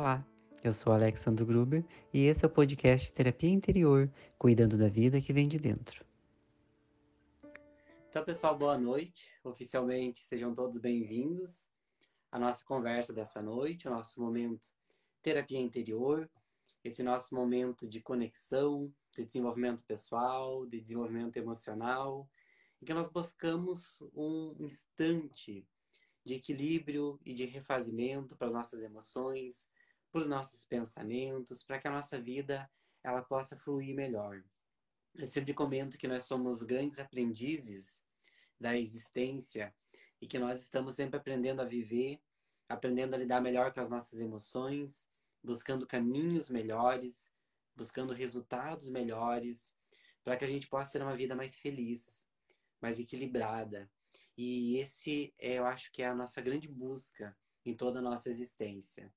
Olá, eu sou Alexandre Gruber e esse é o podcast Terapia Interior, cuidando da vida que vem de dentro. Então, pessoal, boa noite. Oficialmente, sejam todos bem-vindos à nossa conversa dessa noite, o nosso momento Terapia Interior, esse nosso momento de conexão, de desenvolvimento pessoal, de desenvolvimento emocional, em que nós buscamos um instante de equilíbrio e de refazimento para as nossas emoções, para os nossos pensamentos, para que a nossa vida ela possa fluir melhor. Eu sempre comento que nós somos grandes aprendizes da existência e que nós estamos sempre aprendendo a viver, aprendendo a lidar melhor com as nossas emoções, buscando caminhos melhores, buscando resultados melhores, para que a gente possa ter uma vida mais feliz, mais equilibrada. E esse, é, eu acho que é a nossa grande busca em toda a nossa existência.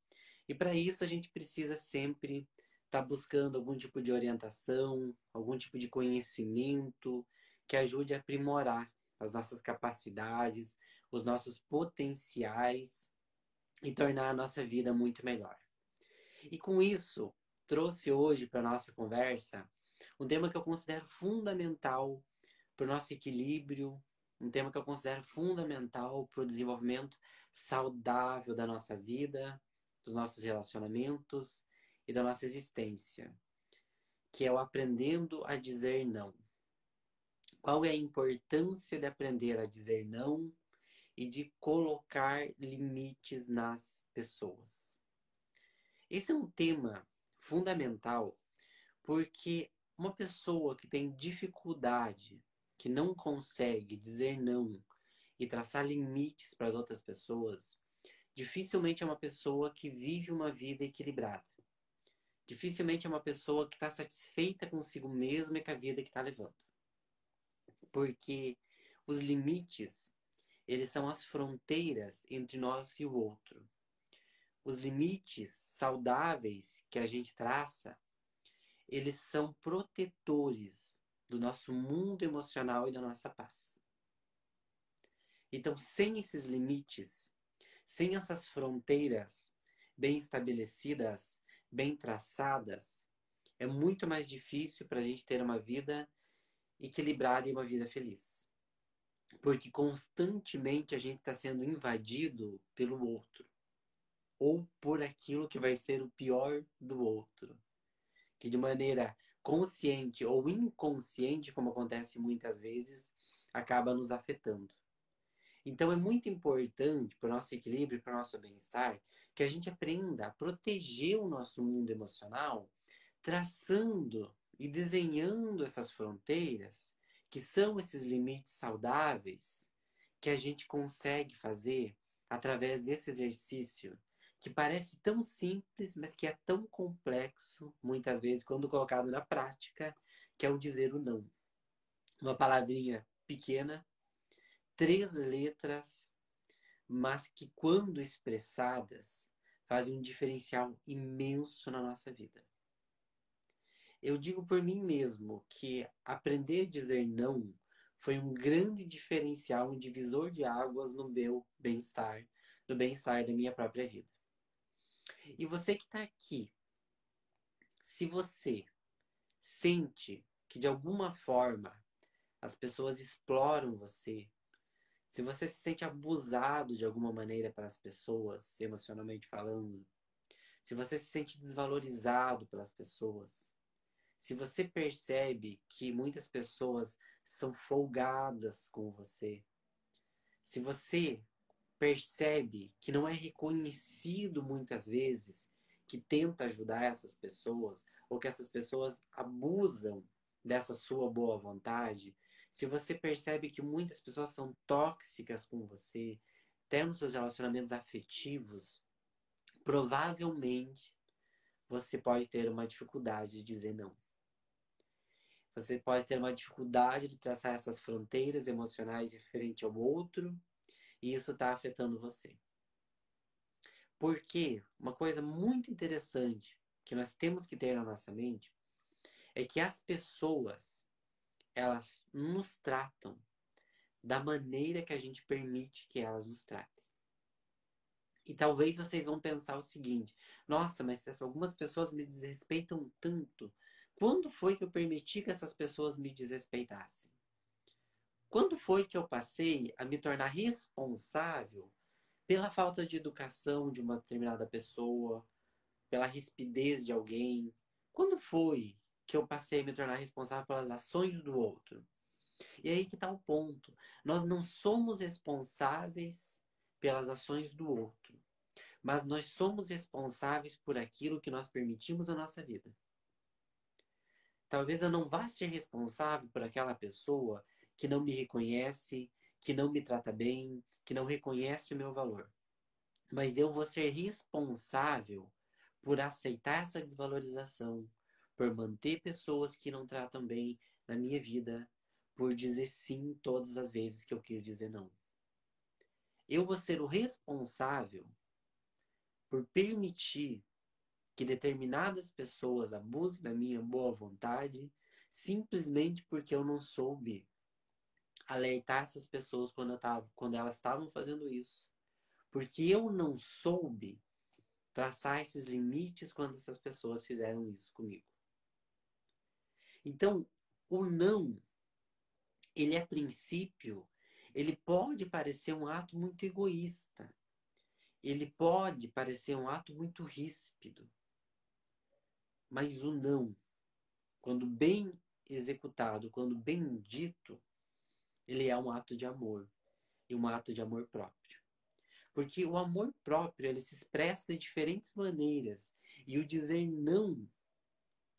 E para isso a gente precisa sempre estar tá buscando algum tipo de orientação, algum tipo de conhecimento que ajude a aprimorar as nossas capacidades, os nossos potenciais e tornar a nossa vida muito melhor. E com isso, trouxe hoje para a nossa conversa um tema que eu considero fundamental para o nosso equilíbrio, um tema que eu considero fundamental para o desenvolvimento saudável da nossa vida, dos nossos relacionamentos e da nossa existência, que é o aprendendo a dizer não. Qual é a importância de aprender a dizer não e de colocar limites nas pessoas? Esse é um tema fundamental porque uma pessoa que tem dificuldade, que não consegue dizer não e traçar limites para as outras pessoas, dificilmente é uma pessoa que vive uma vida equilibrada. Dificilmente é uma pessoa que está satisfeita consigo mesma e com a vida que está levando. Porque os limites, eles são as fronteiras entre nós e o outro. Os limites saudáveis que a gente traça, eles são protetores do nosso mundo emocional e da nossa paz. Então, sem esses limites, sem essas fronteiras bem estabelecidas, bem traçadas, é muito mais difícil para a gente ter uma vida equilibrada e uma vida feliz. Porque constantemente a gente está sendo invadido pelo outro. Ou por aquilo que vai ser o pior do outro. Que de maneira consciente ou inconsciente, como acontece muitas vezes, acaba nos afetando. Então é muito importante para o nosso equilíbrio, para o nosso bem-estar, que a gente aprenda a proteger o nosso mundo emocional, traçando e desenhando essas fronteiras, que são esses limites saudáveis, que a gente consegue fazer através desse exercício, que parece tão simples, mas que é tão complexo, muitas vezes, quando colocado na prática, que é o dizer o não. Uma palavrinha pequena, três letras, mas que, quando expressadas, fazem um diferencial imenso na nossa vida. Eu digo por mim mesmo que aprender a dizer não foi um grande diferencial, um divisor de águas no meu bem-estar, no bem-estar da minha própria vida. E você que está aqui, se você sente que de alguma forma as pessoas exploram você, se você se sente abusado de alguma maneira pelas pessoas, emocionalmente falando, se você se sente desvalorizado pelas pessoas, se você percebe que muitas pessoas são folgadas com você, se você percebe que não é reconhecido muitas vezes que tenta ajudar essas pessoas ou que essas pessoas abusam dessa sua boa vontade, se você percebe que muitas pessoas são tóxicas com você, até nos seus relacionamentos afetivos, provavelmente você pode ter uma dificuldade de dizer não. Você pode ter uma dificuldade de traçar essas fronteiras emocionais referente ao outro, e isso está afetando você. Porque uma coisa muito interessante que nós temos que ter na nossa mente é que as pessoas elas nos tratam da maneira que a gente permite que elas nos tratem. E talvez vocês vão pensar o seguinte: nossa, mas algumas pessoas me desrespeitam tanto. Quando foi que eu permiti que essas pessoas me desrespeitassem? Quando foi que eu passei a me tornar responsável pela falta de educação de uma determinada pessoa, pela rispidez de alguém? Quando foi que eu passei a me tornar responsável pelas ações do outro? E aí que está o ponto. Nós não somos responsáveis pelas ações do outro, mas nós somos responsáveis por aquilo que nós permitimos na nossa vida. Talvez eu não vá ser responsável por aquela pessoa que não me reconhece, que não me trata bem, que não reconhece o meu valor. Mas eu vou ser responsável por aceitar essa desvalorização, por manter pessoas que não tratam bem na minha vida, por dizer sim todas as vezes que eu quis dizer não. Eu vou ser o responsável por permitir que determinadas pessoas abusem da minha boa vontade simplesmente porque eu não soube alertar essas pessoas quando, eu tava, quando elas estavam fazendo isso. Porque eu não soube traçar esses limites quando essas pessoas fizeram isso comigo. Então, o não ele a princípio, ele pode parecer um ato muito egoísta. Ele pode parecer um ato muito ríspido. Mas o não, quando bem executado, quando bem dito, ele é um ato de amor e um ato de amor próprio. Porque o amor próprio ele se expressa de diferentes maneiras e o dizer não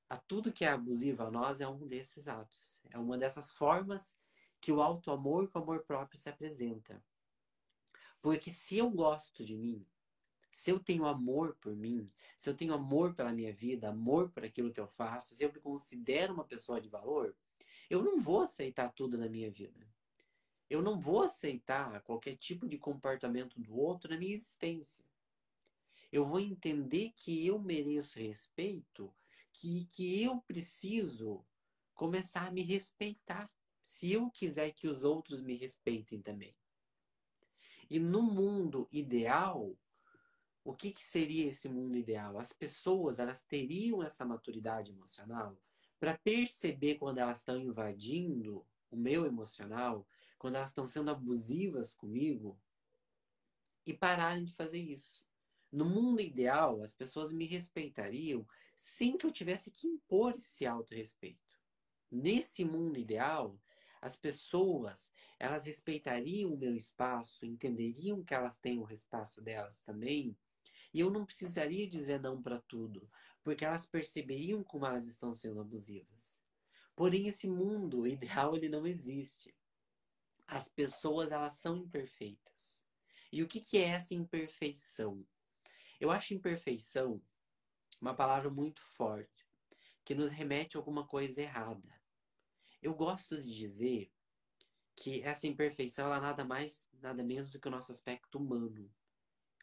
a tudo que é abusivo a nós é um desses atos, é uma dessas formas que o auto-amor com o amor próprio se apresenta. Porque se eu gosto de mim, se eu tenho amor por mim, se eu tenho amor pela minha vida, amor por aquilo que eu faço, se eu me considero uma pessoa de valor, eu não vou aceitar tudo na minha vida. Eu não vou aceitar qualquer tipo de comportamento do outro na minha existência. Eu vou entender que eu mereço respeito, que, que eu preciso começar a me respeitar se eu quiser que os outros me respeitem também. E no mundo ideal, o que, que seria esse mundo ideal? As pessoas elas teriam essa maturidade emocional para perceber quando elas estão invadindo o meu emocional, quando elas estão sendo abusivas comigo e pararem de fazer isso. No mundo ideal, as pessoas me respeitariam sem que eu tivesse que impor esse auto-respeito. Nesse mundo ideal, as pessoas, elas respeitariam o meu espaço, entenderiam que elas têm o espaço delas também, e eu não precisaria dizer não para tudo, porque elas perceberiam como elas estão sendo abusivas. Porém, esse mundo ideal ele não existe. As pessoas elas são imperfeitas. E o que, que é essa imperfeição? Eu acho imperfeição uma palavra muito forte, que nos remete a alguma coisa errada. Eu gosto de dizer que essa imperfeição ela nada mais, nada menos do que o nosso aspecto humano.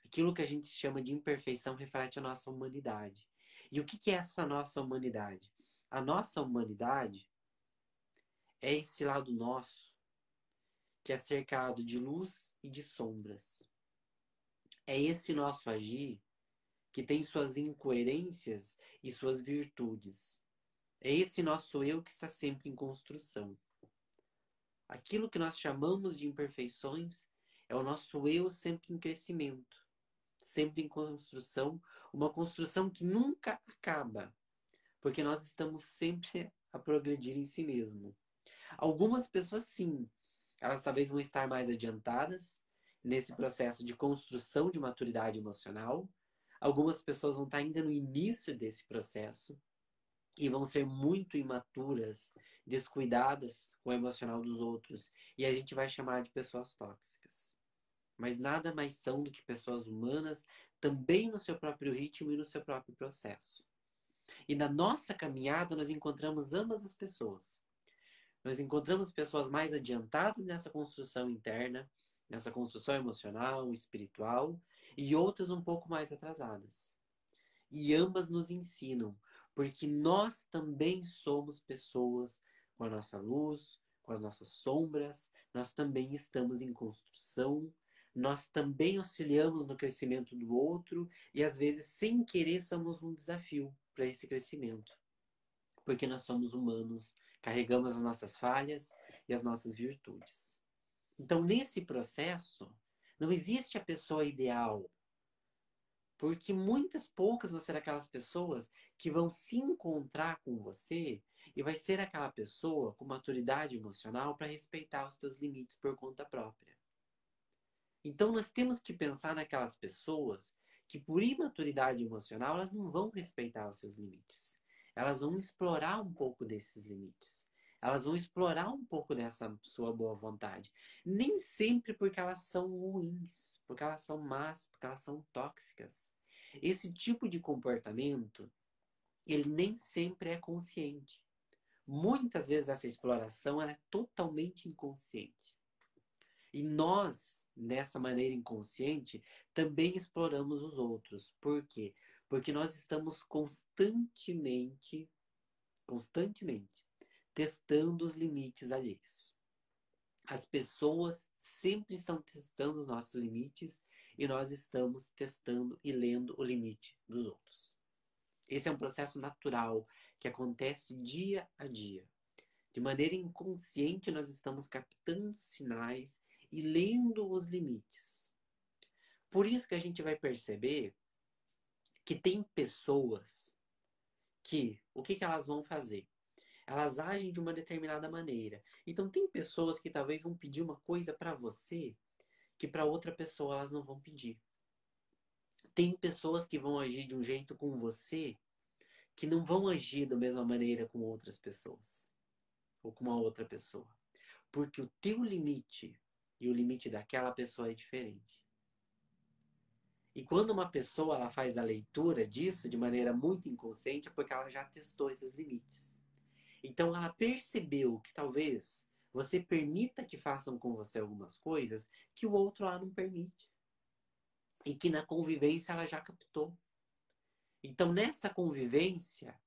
Aquilo que a gente chama de imperfeição reflete a nossa humanidade. E o que é essa nossa humanidade? A nossa humanidade é esse lado nosso que é cercado de luz e de sombras. É esse nosso agir que tem suas incoerências e suas virtudes. É esse nosso eu que está sempre em construção. Aquilo que nós chamamos de imperfeições é o nosso eu sempre em crescimento, sempre em construção, uma construção que nunca acaba, porque nós estamos sempre a progredir em si mesmo. Algumas pessoas, sim, elas talvez vão estar mais adiantadas nesse processo de construção de maturidade emocional. Algumas pessoas vão estar ainda no início desse processo e vão ser muito imaturas, descuidadas com o emocional dos outros. E a gente vai chamar de pessoas tóxicas. Mas nada mais são do que pessoas humanas, também no seu próprio ritmo e no seu próprio processo. E na nossa caminhada, nós encontramos ambas as pessoas. Nós encontramos pessoas mais adiantadas nessa construção interna, nessa construção emocional, espiritual, e outras um pouco mais atrasadas. E ambas nos ensinam porque nós também somos pessoas com a nossa luz, com as nossas sombras, nós também estamos em construção, nós também auxiliamos no crescimento do outro e às vezes sem querer somos um desafio para esse crescimento. Porque nós somos humanos, carregamos as nossas falhas e as nossas virtudes. Então, nesse processo, não existe a pessoa ideal. Porque muitas poucas vão ser aquelas pessoas que vão se encontrar com você e vai ser aquela pessoa com maturidade emocional para respeitar os teus limites por conta própria. Então nós temos que pensar naquelas pessoas que por imaturidade emocional elas não vão respeitar os seus limites. Elas vão explorar um pouco desses limites. Elas vão explorar um pouco dessa sua boa vontade. Nem sempre porque elas são ruins, porque elas são más, porque elas são tóxicas. Esse tipo de comportamento, ele nem sempre é consciente. Muitas vezes essa exploração ela é totalmente inconsciente. E nós, nessa maneira inconsciente, também exploramos os outros. Por quê? Porque nós estamos constantemente, constantemente, testando os limites alheios. As pessoas sempre estão testando os nossos limites e nós estamos testando e lendo o limite dos outros. Esse é um processo natural que acontece dia a dia. De maneira inconsciente, nós estamos captando sinais e lendo os limites. Por isso que a gente vai perceber que tem pessoas que o que, que elas vão fazer? Elas agem de uma determinada maneira. Então tem pessoas que talvez vão pedir uma coisa para você que para outra pessoa elas não vão pedir. Tem pessoas que vão agir de um jeito com você que não vão agir da mesma maneira com outras pessoas ou com uma outra pessoa. Porque o teu limite e o limite daquela pessoa é diferente. E quando uma pessoa ela faz a leitura disso de maneira muito inconsciente, é porque ela já testou esses limites. Então ela percebeu que talvez você permita que façam com você algumas coisas que o outro lá não permite. E que na convivência ela já captou. Então nessa convivência,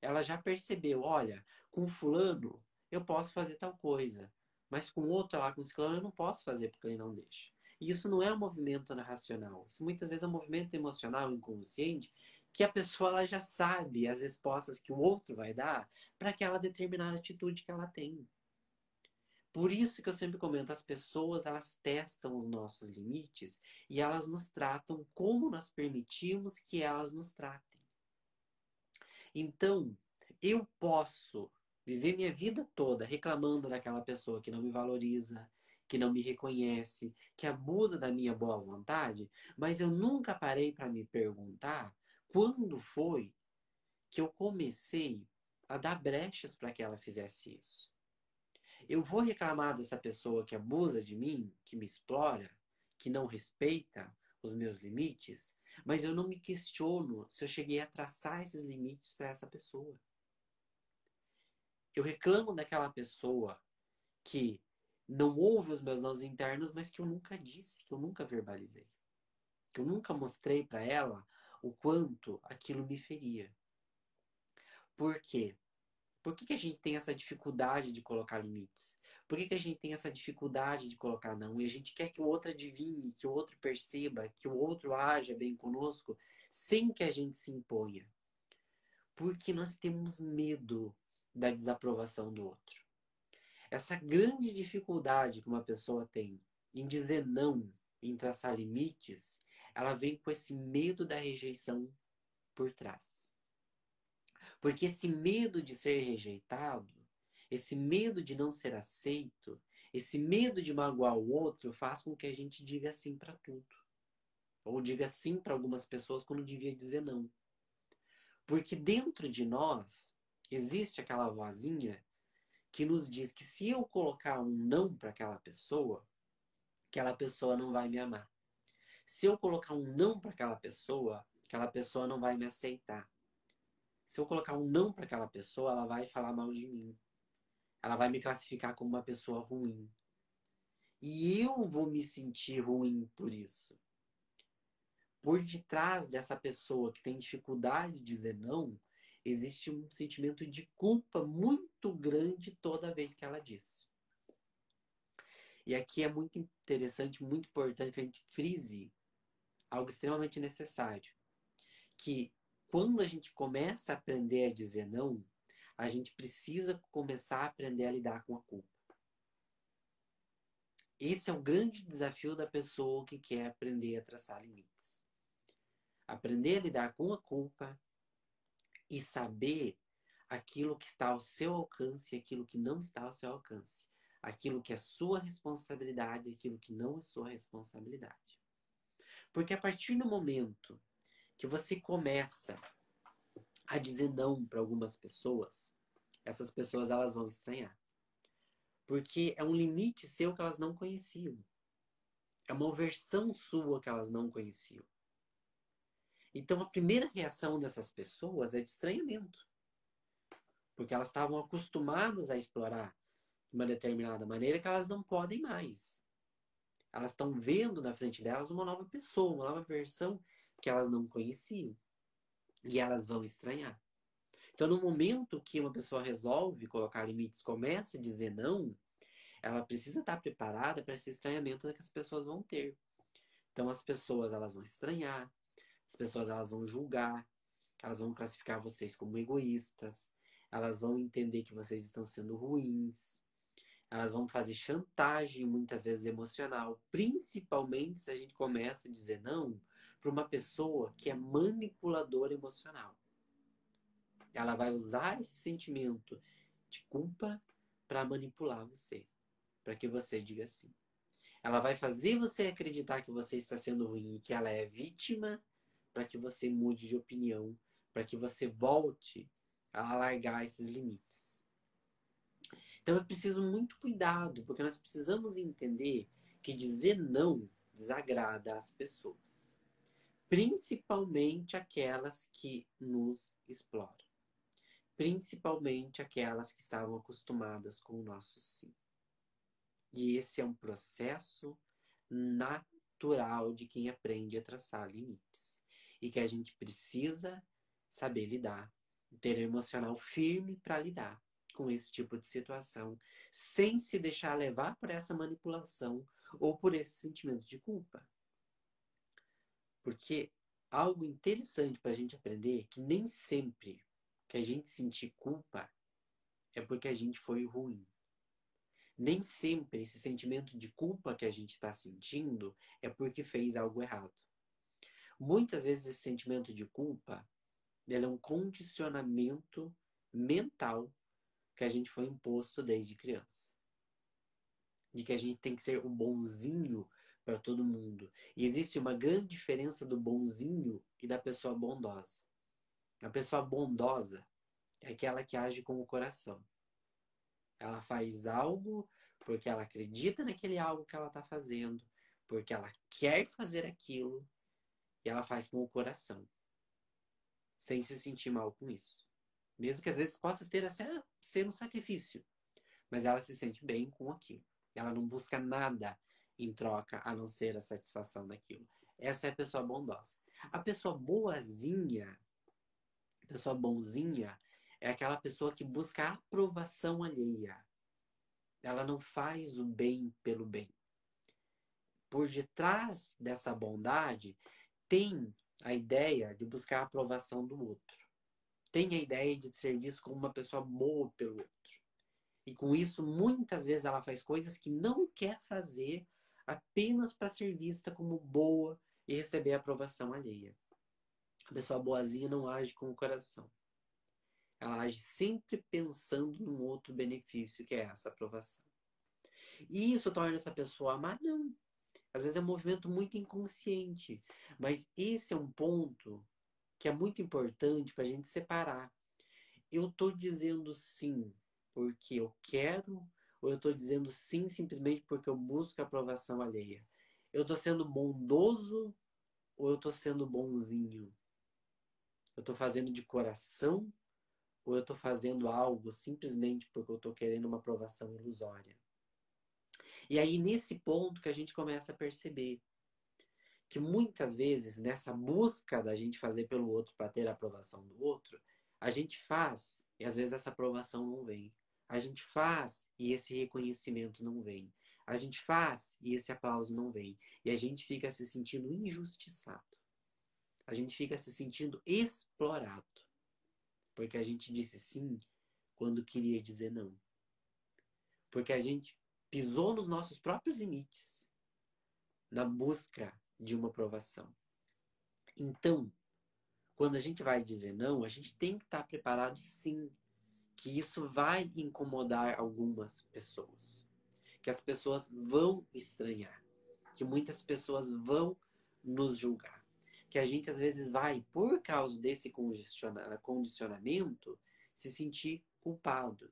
ela já percebeu, olha, com fulano eu posso fazer tal coisa. Mas com outro lá, com ciclano, eu não posso fazer porque ele não deixa. E isso não é um movimento racional. Isso muitas vezes é um movimento emocional, inconsciente, que a pessoa ela já sabe as respostas que o outro vai dar para aquela determinada atitude que ela tem. Por isso que eu sempre comento, as pessoas elas testam os nossos limites e elas nos tratam como nós permitimos que elas nos tratem. Então, eu posso viver minha vida toda reclamando daquela pessoa que não me valoriza, que não me reconhece, que abusa da minha boa vontade, mas eu nunca parei para me perguntar quando foi que eu comecei a dar brechas para que ela fizesse isso. Eu vou reclamar dessa pessoa que abusa de mim, que me explora, que não respeita os meus limites, mas eu não me questiono se eu cheguei a traçar esses limites para essa pessoa eu reclamo daquela pessoa que não ouve os meus nãos internos, mas que eu nunca disse, que eu nunca verbalizei. Que eu nunca mostrei para ela o quanto aquilo me feria. Por quê? Por que, que a gente tem essa dificuldade de colocar limites? Por que, que a gente tem essa dificuldade de colocar não? E a gente quer que o outro adivinhe, que o outro perceba, que o outro haja bem conosco, sem que a gente se imponha. Porque nós temos medo da desaprovação do outro. Essa grande dificuldade que uma pessoa tem em dizer não, em traçar limites, ela vem com esse medo da rejeição por trás. Porque esse medo de ser rejeitado, esse medo de não ser aceito, esse medo de magoar o outro faz com que a gente diga sim para tudo. Ou diga sim para algumas pessoas quando devia dizer não. Porque dentro de nós existe aquela vozinha que nos diz que se eu colocar um não para aquela pessoa, aquela pessoa não vai me amar. Se eu colocar um não para aquela pessoa, aquela pessoa não vai me aceitar. Se eu colocar um não para aquela pessoa, ela vai falar mal de mim. Ela vai me classificar como uma pessoa ruim. E eu vou me sentir ruim por isso. Por detrás dessa pessoa que tem dificuldade de dizer não, existe um sentimento de culpa muito grande toda vez que ela diz. E aqui é muito interessante, muito importante que a gente frise algo extremamente necessário. Que quando a gente começa a aprender a dizer não, a gente precisa começar a aprender a lidar com a culpa. Esse é o grande desafio da pessoa que quer aprender a traçar limites. Aprender a lidar com a culpa e saber aquilo que está ao seu alcance e aquilo que não está ao seu alcance. Aquilo que é sua responsabilidade e aquilo que não é sua responsabilidade. Porque a partir do momento que você começa a dizer não para algumas pessoas, essas pessoas elas vão estranhar. Porque é um limite seu que elas não conheciam. É uma versão sua que elas não conheciam. Então a primeira reação dessas pessoas é de estranhamento. Porque elas estavam acostumadas a explorar de uma determinada maneira que elas não podem mais. Elas estão vendo na frente delas uma nova pessoa, uma nova versão que elas não conheciam. E elas vão estranhar. Então, no momento que uma pessoa resolve colocar limites, começa a dizer não, ela precisa estar preparada para esse estranhamento que as pessoas vão ter. Então, as pessoas elas vão estranhar, as pessoas elas vão julgar, elas vão classificar vocês como egoístas, elas vão entender que vocês estão sendo ruins, elas vão fazer chantagem, muitas vezes emocional, principalmente se a gente começa a dizer não para uma pessoa que é manipuladora emocional ela vai usar esse sentimento de culpa para manipular você, para que você diga sim. Ela vai fazer você acreditar que você está sendo ruim e que ela é vítima para que você mude de opinião, para que você volte a alargar esses limites. Então é preciso muito cuidado, porque nós precisamos entender que dizer não desagrada as pessoas, principalmente aquelas que nos exploram principalmente aquelas que estavam acostumadas com o nosso sim. E esse é um processo natural de quem aprende a traçar limites. E que a gente precisa saber lidar, ter um emocional firme para lidar com esse tipo de situação, sem se deixar levar por essa manipulação ou por esse sentimento de culpa. Porque algo interessante para a gente aprender é que nem sempre que a gente sentir culpa é porque a gente foi ruim. Nem sempre esse sentimento de culpa que a gente está sentindo é porque fez algo errado. Muitas vezes esse sentimento de culpa é um condicionamento mental que a gente foi imposto desde criança. De que a gente tem que ser o bonzinho para todo mundo. E existe uma grande diferença do bonzinho e da pessoa bondosa. A pessoa bondosa é aquela que age com o coração. Ela faz algo porque ela acredita naquele algo que ela está fazendo, porque ela quer fazer aquilo e ela faz com o coração, sem se sentir mal com isso. Mesmo que às vezes possa ter a ser um sacrifício, mas ela se sente bem com aquilo. Ela não busca nada em troca a não ser a satisfação daquilo. Essa é a pessoa bondosa. A pessoa boazinha pessoa bonzinha é aquela pessoa que busca a aprovação alheia. Ela não faz o bem pelo bem. Por detrás dessa bondade tem a ideia de buscar a aprovação do outro. Tem a ideia de ser visto como uma pessoa boa pelo outro. E com isso, muitas vezes ela faz coisas que não quer fazer apenas para ser vista como boa e receber a aprovação alheia. A pessoa boazinha não age com o coração. Ela age sempre pensando num outro benefício, que é essa aprovação. E isso torna essa pessoa amar? Não. Às vezes é um movimento muito inconsciente. Mas esse é um ponto que é muito importante para a gente separar. Eu estou dizendo sim porque eu quero, ou eu estou dizendo sim simplesmente porque eu busco a aprovação alheia? Eu estou sendo bondoso ou eu estou sendo bonzinho? Eu estou fazendo de coração ou eu estou fazendo algo simplesmente porque eu estou querendo uma aprovação ilusória? E aí, nesse ponto que a gente começa a perceber que muitas vezes, nessa busca da gente fazer pelo outro para ter a aprovação do outro, a gente faz e às vezes essa aprovação não vem. A gente faz e esse reconhecimento não vem. A gente faz e esse aplauso não vem. E a gente fica se sentindo injustiçado. A gente fica se sentindo explorado. Porque a gente disse sim quando queria dizer não. Porque a gente pisou nos nossos próprios limites na busca de uma aprovação. Então, quando a gente vai dizer não, a gente tem que estar preparado sim que isso vai incomodar algumas pessoas, que as pessoas vão estranhar, que muitas pessoas vão nos julgar, que a gente às vezes vai, por causa desse condicionamento, se sentir culpado.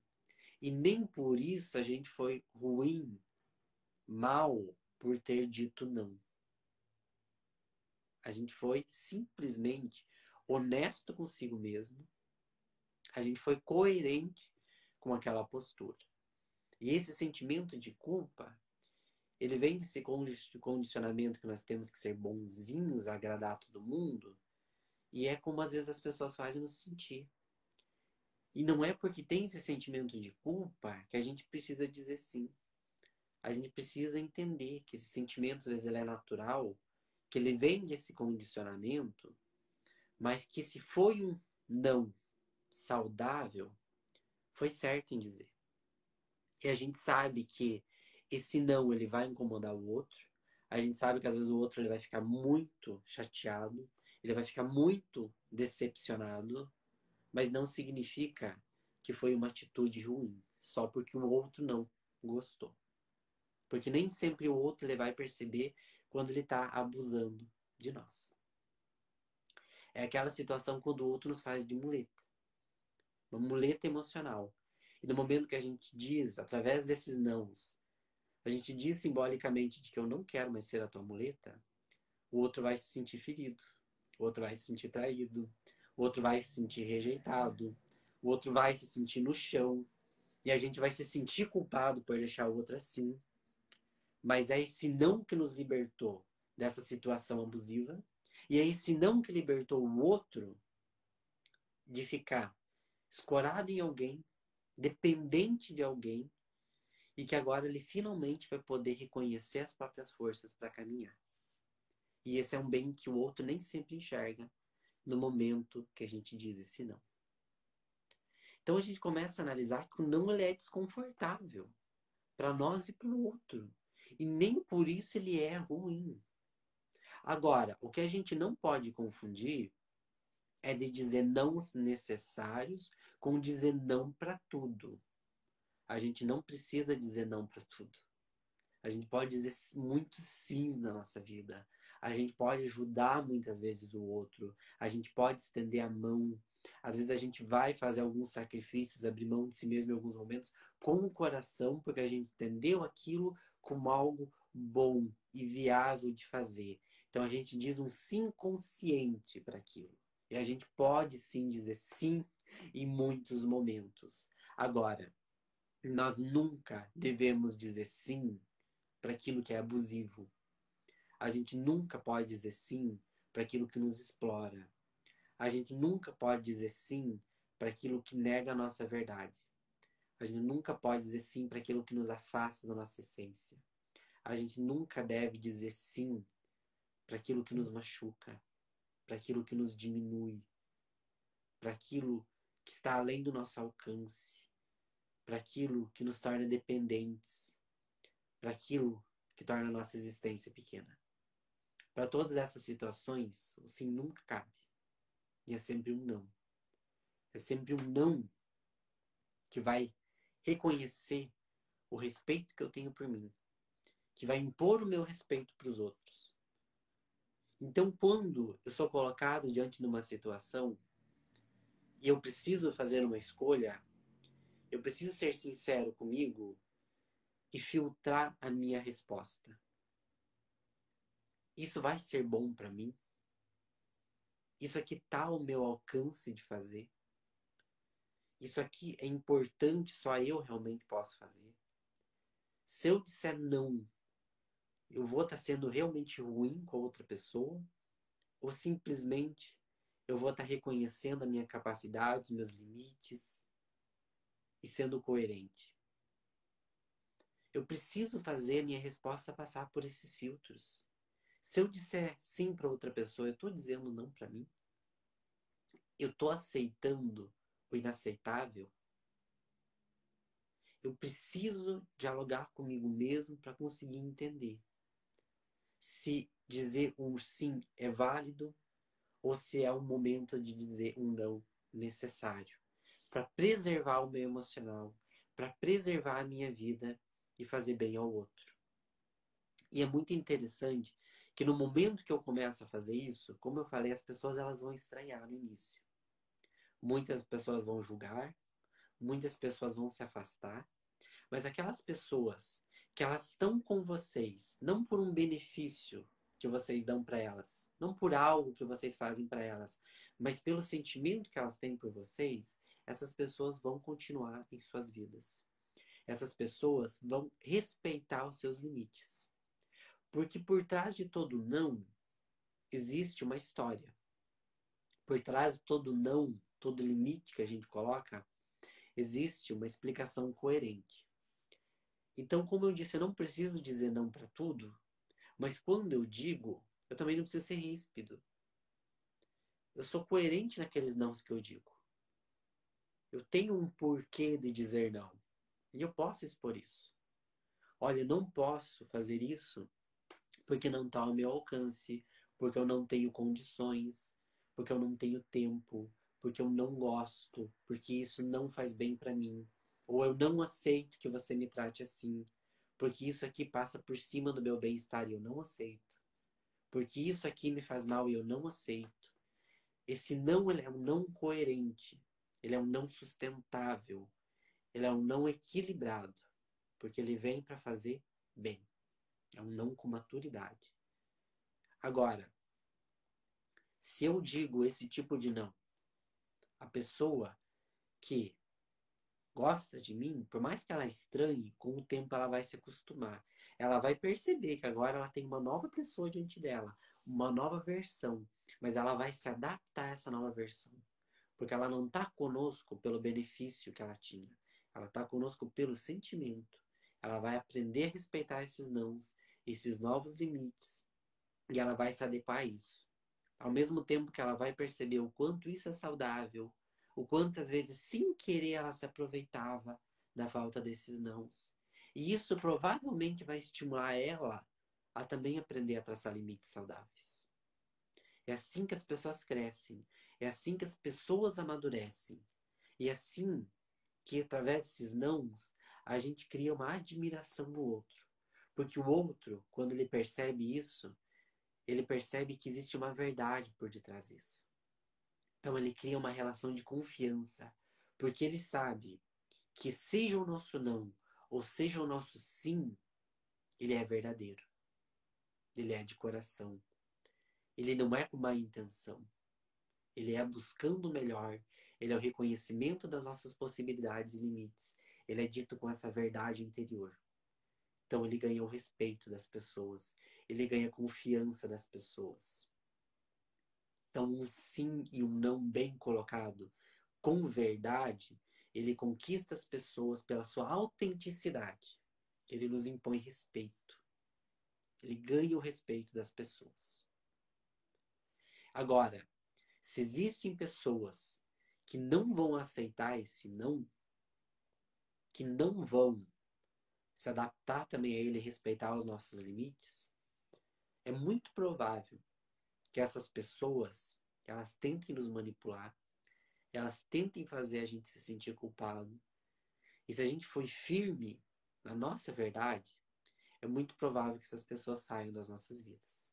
E nem por isso a gente foi ruim, mal, por ter dito não. A gente foi simplesmente honesto consigo mesmo. A gente foi coerente com aquela postura. E esse sentimento de culpa, ele vem desse condicionamento que nós temos que ser bonzinhos, agradar todo mundo. E é como às vezes as pessoas fazem nos sentir. E não é porque tem esse sentimento de culpa que a gente precisa dizer sim. A gente precisa entender que esse sentimento, às vezes, ele é natural, que ele vem desse condicionamento, mas que se foi um não saudável, foi certo em dizer. E a gente sabe que esse não ele vai incomodar o outro. A gente sabe que às vezes o outro ele vai ficar muito chateado, ele vai ficar muito decepcionado, mas não significa que foi uma atitude ruim, só porque o outro não gostou. Porque nem sempre o outro ele vai perceber quando ele está abusando de nós. É aquela situação quando o outro nos faz de muleta. Uma muleta emocional. E no momento que a gente diz, através desses nãos, a gente diz simbolicamente de que eu não quero mais ser a tua muleta, o outro vai se sentir ferido, o outro vai se sentir traído, o outro vai se sentir rejeitado, o outro vai se sentir no chão, e a gente vai se sentir culpado por deixar o outro assim. Mas é esse não que nos libertou dessa situação abusiva, e é esse não que libertou o outro de ficar escorado em alguém, dependente de alguém, e que agora ele finalmente vai poder reconhecer as próprias forças para caminhar. E esse é um bem que o outro nem sempre enxerga, no momento que a gente diz esse não. Então a gente começa a analisar que o não ele é desconfortável para nós e para o outro. E nem por isso ele é ruim. Agora, o que a gente não pode confundir é de dizer não necessários com dizer não para tudo. A gente não precisa dizer não para tudo. A gente pode dizer muitos sims na nossa vida. A gente pode ajudar muitas vezes o outro. A gente pode estender a mão. Às vezes a gente vai fazer alguns sacrifícios, abrir mão de si mesmo em alguns momentos com o coração, porque a gente entendeu aquilo como algo bom e viável de fazer. Então a gente diz um sim consciente para aquilo. E a gente pode sim dizer sim em muitos momentos. Agora, nós nunca devemos dizer sim para aquilo que é abusivo. A gente nunca pode dizer sim para aquilo que nos explora. A gente nunca pode dizer sim para aquilo que nega a nossa verdade. A gente nunca pode dizer sim para aquilo que nos afasta da nossa essência. A gente nunca deve dizer sim para aquilo que nos machuca, para aquilo que nos diminui, para aquilo que está além do nosso alcance, para aquilo que nos torna dependentes, para aquilo que torna a nossa existência pequena. Para todas essas situações, o sim nunca cabe. E é sempre um não. É sempre um não que vai reconhecer o respeito que eu tenho por mim, que vai impor o meu respeito para os outros. Então, quando eu sou colocado diante de uma situação e eu preciso fazer uma escolha, eu preciso ser sincero comigo e filtrar a minha resposta. Isso vai ser bom para mim? Isso aqui está ao meu alcance de fazer? Isso aqui é importante, só eu realmente posso fazer? Se eu disser não, eu vou estar tá sendo realmente ruim com a outra pessoa? Ou simplesmente eu vou estar tá reconhecendo a minha capacidade, os meus limites e sendo coerente? Eu preciso fazer a minha resposta passar por esses filtros. Se eu disser sim para outra pessoa, eu estou dizendo não para mim? Eu estou aceitando o inaceitável? Eu preciso dialogar comigo mesmo para conseguir entender se dizer um sim é válido ou se é o momento de dizer um não necessário para preservar o meu emocional, para preservar a minha vida e fazer bem ao outro. E é muito interessante que no momento que eu começo a fazer isso, como eu falei, as pessoas elas vão estranhar no início. Muitas pessoas vão julgar, muitas pessoas vão se afastar, mas aquelas pessoas que elas estão com vocês, não por um benefício que vocês dão para elas, não por algo que vocês fazem para elas, mas pelo sentimento que elas têm por vocês, essas pessoas vão continuar em suas vidas. Essas pessoas vão respeitar os seus limites. Porque por trás de todo não existe uma história. Por trás de todo não, todo limite que a gente coloca, existe uma explicação coerente. Então, como eu disse, eu não preciso dizer não para tudo, mas quando eu digo, eu também não preciso ser ríspido. Eu sou coerente naqueles nãos que eu digo. Eu tenho um porquê de dizer não. E eu posso expor isso. Olha, eu não posso fazer isso porque não está ao meu alcance, porque eu não tenho condições, porque eu não tenho tempo, porque eu não gosto, porque isso não faz bem para mim, ou eu não aceito que você me trate assim, porque isso aqui passa por cima do meu bem-estar e eu não aceito, porque isso aqui me faz mal e eu não aceito. Esse não ele é um não coerente, ele é um não sustentável, ele é um não equilibrado, porque ele vem para fazer bem. É um não com maturidade. Agora, se eu digo esse tipo de não, a pessoa que gosta de mim, por mais que ela estranhe, com o tempo ela vai se acostumar. Ela vai perceber que agora ela tem uma nova pessoa diante dela, uma nova versão, mas ela vai se adaptar a essa nova versão. Porque ela não está conosco pelo benefício que ela tinha. Ela está conosco pelo sentimento. Ela vai aprender a respeitar esses nãos, esses novos limites. E ela vai se adequar a isso. Ao mesmo tempo que ela vai perceber o quanto isso é saudável, o quanto às vezes sem querer ela se aproveitava da falta desses nãos. E isso provavelmente vai estimular ela a também aprender a traçar limites saudáveis. É assim que as pessoas crescem, é assim que as pessoas amadurecem. E é assim que através desses nãos a gente cria uma admiração no outro. Porque o outro, quando ele percebe isso, ele percebe que existe uma verdade por detrás disso. Então ele cria uma relação de confiança, porque ele sabe que seja o nosso não ou seja o nosso sim, ele é verdadeiro. Ele é de coração. Ele não é com má intenção. Ele é buscando o melhor. Ele é o reconhecimento das nossas possibilidades e limites. Ele é dito com essa verdade interior. Então ele ganha o respeito das pessoas. Ele ganha a confiança das pessoas. Então, um sim e um não bem colocado, com verdade, ele conquista as pessoas pela sua autenticidade. Ele nos impõe respeito. Ele ganha o respeito das pessoas. Agora, se existem pessoas que não vão aceitar esse não, que não vão se adaptar também a ele respeitar os nossos limites, é muito provável que essas pessoas elas tentem nos manipular, elas tentem fazer a gente se sentir culpado. E se a gente for firme na nossa verdade, é muito provável que essas pessoas saiam das nossas vidas.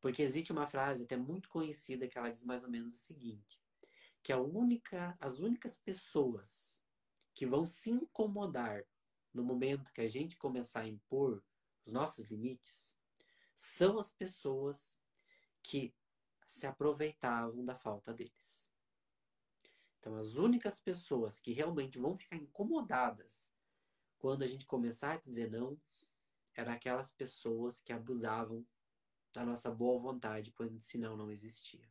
Porque existe uma frase até muito conhecida que ela diz mais ou menos o seguinte: que a única, as únicas pessoas que vão se incomodar no momento que a gente começar a impor os nossos limites são as pessoas que se aproveitavam da falta deles. Então, as únicas pessoas que realmente vão ficar incomodadas quando a gente começar a dizer não eram aquelas pessoas que abusavam da nossa boa vontade quando esse não não existia.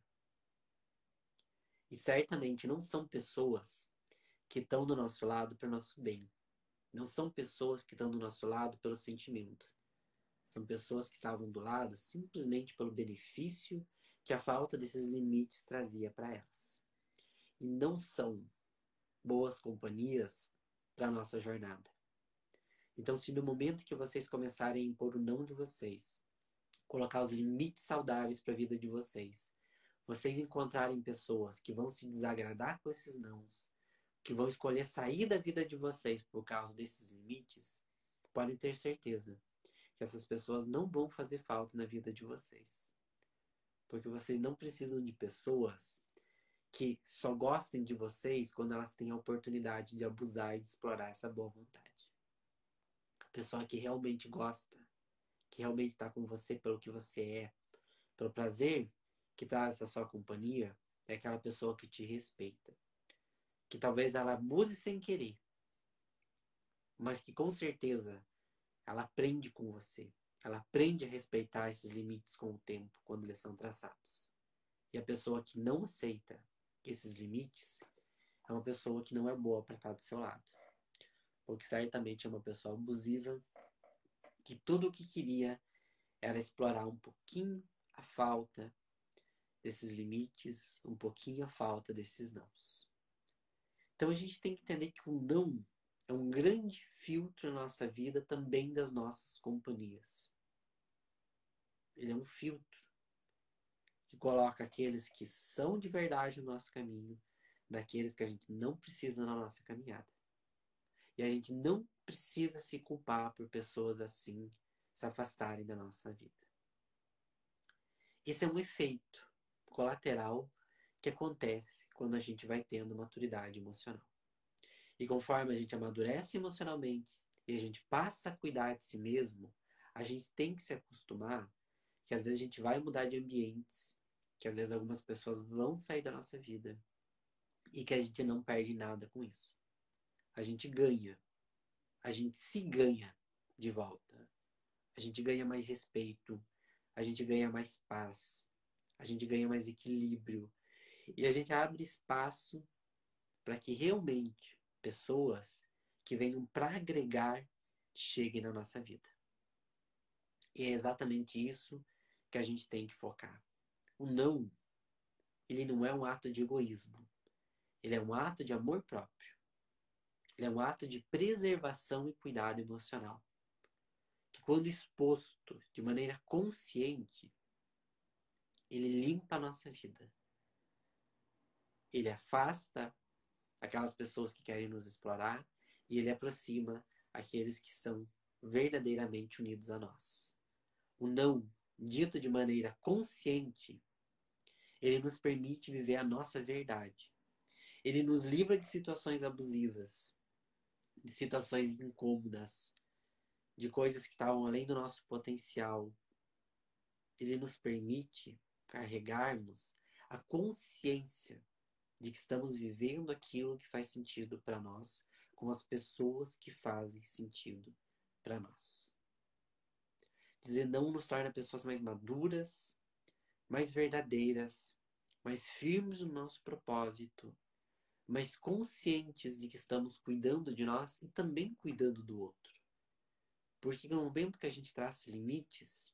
E certamente não são pessoas que estão do nosso lado para o nosso bem. Não são pessoas que estão do nosso lado pelo sentimento. São pessoas que estavam do lado simplesmente pelo benefício que a falta desses limites trazia para elas. E não são boas companhias para nossa jornada. Então, se no momento que vocês começarem a impor o não de vocês, colocar os limites saudáveis para a vida de vocês, vocês encontrarem pessoas que vão se desagradar com esses nãos, que vão escolher sair da vida de vocês por causa desses limites, podem ter certeza que essas pessoas não vão fazer falta na vida de vocês. Porque vocês não precisam de pessoas que só gostem de vocês quando elas têm a oportunidade de abusar e de explorar essa boa vontade. A pessoa que realmente gosta, que realmente está com você pelo que você é, pelo prazer que traz essa sua companhia é aquela pessoa que te respeita. Que talvez ela abuse sem querer, mas que com certeza ela aprende com você. Ela aprende a respeitar esses limites com o tempo, quando eles são traçados. E a pessoa que não aceita esses limites é uma pessoa que não é boa para estar do seu lado. Porque certamente é uma pessoa abusiva que tudo o que queria era explorar um pouquinho a falta desses limites, um pouquinho a falta desses nãos. Então a gente tem que entender que o não é um grande filtro na nossa vida também das nossas companhias. Ele é um filtro que coloca aqueles que são de verdade no nosso caminho daqueles que a gente não precisa na nossa caminhada. E a gente não precisa se culpar por pessoas assim se afastarem da nossa vida. Esse é um efeito colateral que acontece quando a gente vai tendo maturidade emocional. E conforme a gente amadurece emocionalmente e a gente passa a cuidar de si mesmo, a gente tem que se acostumar que às vezes a gente vai mudar de ambientes, que às vezes algumas pessoas vão sair da nossa vida e que a gente não perde nada com isso. A gente ganha. A gente se ganha de volta. A gente ganha mais respeito, a gente ganha mais paz, a gente ganha mais equilíbrio e a gente abre espaço para que realmente pessoas que venham para agregar cheguem na nossa vida. E é exatamente isso que a gente tem que focar. O não, ele não é um ato de egoísmo. Ele é um ato de amor próprio. Ele é um ato de preservação e cuidado emocional. Que quando exposto de maneira consciente, ele limpa a nossa vida. Ele afasta aquelas pessoas que querem nos explorar e ele aproxima aqueles que são verdadeiramente unidos a nós. O não, dito de maneira consciente, ele nos permite viver a nossa verdade. Ele nos livra de situações abusivas, de situações incômodas, de coisas que estavam além do nosso potencial. Ele nos permite carregarmos a consciência de que estamos vivendo aquilo que faz sentido para nós com as pessoas que fazem sentido para nós. Dizer não nos torna pessoas mais maduras, mais verdadeiras, mais firmes no nosso propósito, mais conscientes de que estamos cuidando de nós e também cuidando do outro. Porque no momento que a gente traça limites,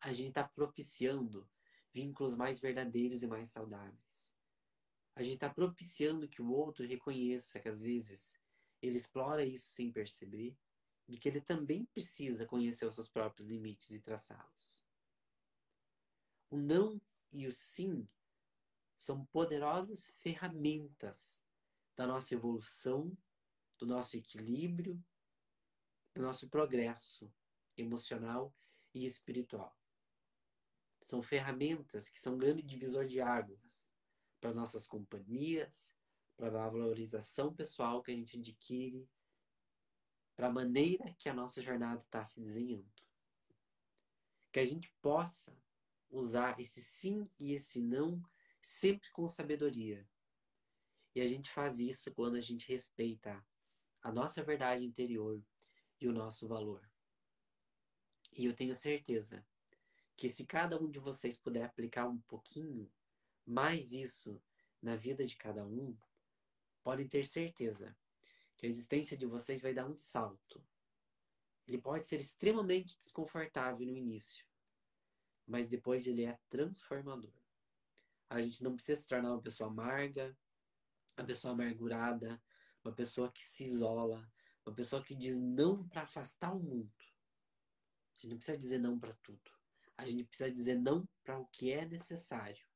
a gente está propiciando vínculos mais verdadeiros e mais saudáveis. A gente está propiciando que o outro reconheça que às vezes ele explora isso sem perceber e que ele também precisa conhecer os seus próprios limites e traçá-los. O não e o sim são poderosas ferramentas da nossa evolução, do nosso equilíbrio, do nosso progresso emocional e espiritual. São ferramentas que são um grande divisor de águas para as nossas companhias, para a valorização pessoal que a gente adquire, para a maneira que a nossa jornada está se desenhando. Que a gente possa usar esse sim e esse não sempre com sabedoria. E a gente faz isso quando a gente respeita a nossa verdade interior e o nosso valor. E eu tenho certeza que se cada um de vocês puder aplicar um pouquinho mais isso na vida de cada um, podem ter certeza que a existência de vocês vai dar um salto. Ele pode ser extremamente desconfortável no início, mas depois ele é transformador. A gente não precisa se tornar uma pessoa amarga, uma pessoa amargurada, uma pessoa que se isola, uma pessoa que diz não para afastar o mundo. A gente não precisa dizer não para tudo. A gente precisa dizer não para o que é necessário.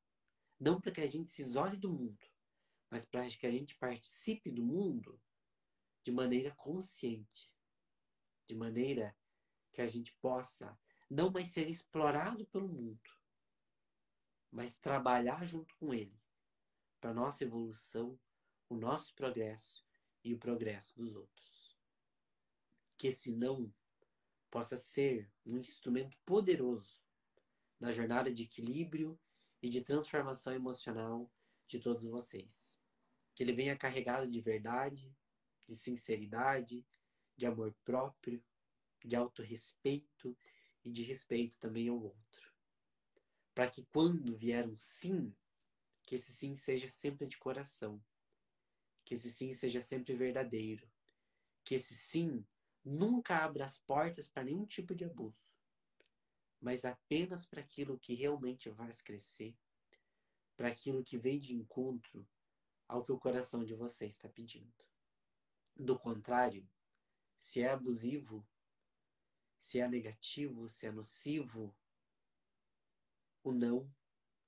Não para que a gente se isole do mundo, mas para que a gente participe do mundo de maneira consciente, de maneira que a gente possa não mais ser explorado pelo mundo, mas trabalhar junto com ele para nossa evolução, o nosso progresso e o progresso dos outros. Que esse não possa ser um instrumento poderoso na jornada de equilíbrio e de transformação emocional de todos vocês. Que ele venha carregado de verdade, de sinceridade, de amor próprio, de autorrespeito e de respeito também ao outro. Para que quando vier um sim, que esse sim seja sempre de coração, que esse sim seja sempre verdadeiro, que esse sim nunca abra as portas para nenhum tipo de abuso, mas apenas para aquilo que realmente vai crescer, para aquilo que vem de encontro ao que o coração de vocês está pedindo. Do contrário, se é abusivo, se é negativo, se é nocivo, o não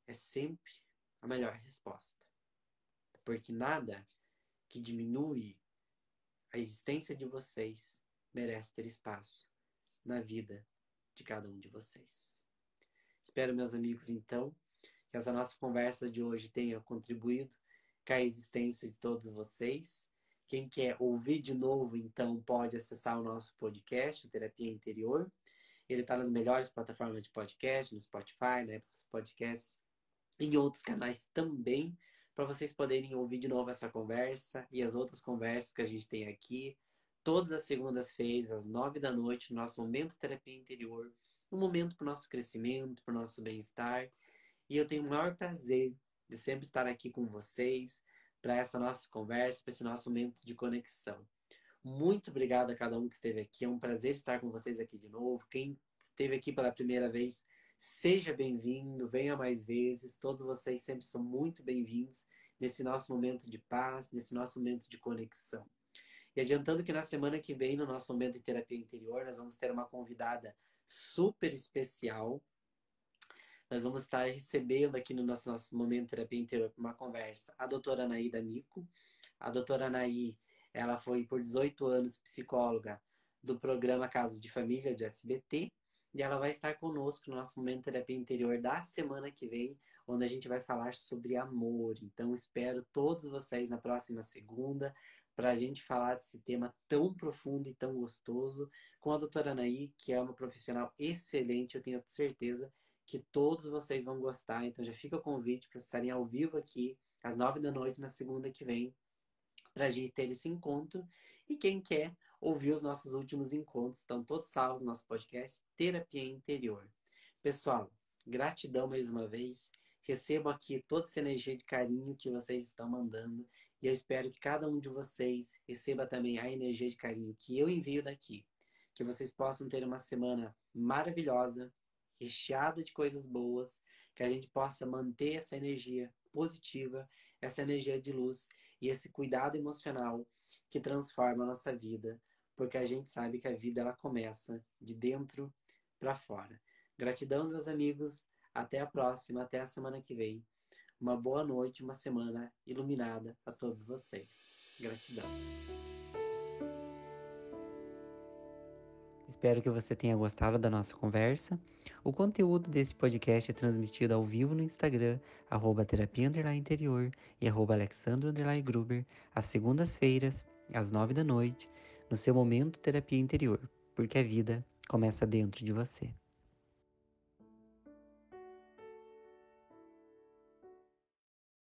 é sempre a melhor resposta. Porque nada que diminui a existência de vocês merece ter espaço na vida de cada um de vocês. Espero, meus amigos, então, que essa nossa conversa de hoje tenha contribuído com a existência de todos vocês quem quer ouvir de novo, então, pode acessar o nosso podcast, Terapia Interior. Ele está nas melhores plataformas de podcast, no Spotify, né, Podcasts, em outros canais também, para vocês poderem ouvir de novo essa conversa e as outras conversas que a gente tem aqui, todas as segundas-feiras, às nove da noite, no nosso Momento Terapia Interior, um momento para o nosso crescimento, para o nosso bem-estar. E eu tenho o maior prazer de sempre estar aqui com vocês, para essa nossa conversa, para esse nosso momento de conexão. Muito obrigado a cada um que esteve aqui. É um prazer estar com vocês aqui de novo. Quem esteve aqui pela primeira vez, seja bem-vindo, venha mais vezes. Todos vocês sempre são muito bem-vindos nesse nosso momento de paz, nesse nosso momento de conexão. E adiantando que na semana que vem, no nosso momento de terapia interior, nós vamos ter uma convidada super especial nós vamos estar recebendo aqui no nosso, nosso momento terapia interior uma conversa a doutora Anaí D'Amico. A doutora Anaí, ela foi por 18 anos psicóloga do programa Casos de Família do SBT e ela vai estar conosco no nosso momento terapia interior da semana que vem, onde a gente vai falar sobre amor. Então espero todos vocês na próxima segunda para a gente falar desse tema tão profundo e tão gostoso com a doutora Anaí, que é uma profissional excelente, eu tenho certeza que todos vocês vão gostar. Então já fica o convite para estarem ao vivo aqui às nove da noite na segunda que vem para a gente ter esse encontro. E quem quer ouvir os nossos últimos encontros, estão todos salvos no nosso podcast Terapia Interior. Pessoal, gratidão mais uma vez. Recebo aqui toda essa energia de carinho que vocês estão mandando. E eu espero que cada um de vocês receba também a energia de carinho que eu envio daqui. Que vocês possam ter uma semana maravilhosa, recheada de coisas boas, que a gente possa manter essa energia positiva, essa energia de luz e esse cuidado emocional que transforma a nossa vida, porque a gente sabe que a vida ela começa de dentro para fora. Gratidão, meus amigos. Até a próxima, até a semana que vem. Uma boa noite, uma semana iluminada a todos vocês. Gratidão. Espero que você tenha gostado da nossa conversa. O conteúdo desse podcast é transmitido ao vivo no Instagram, arroba terapia interior e arroba gruber, às segundas-feiras, às nove da noite, no seu momento terapia interior, porque a vida começa dentro de você.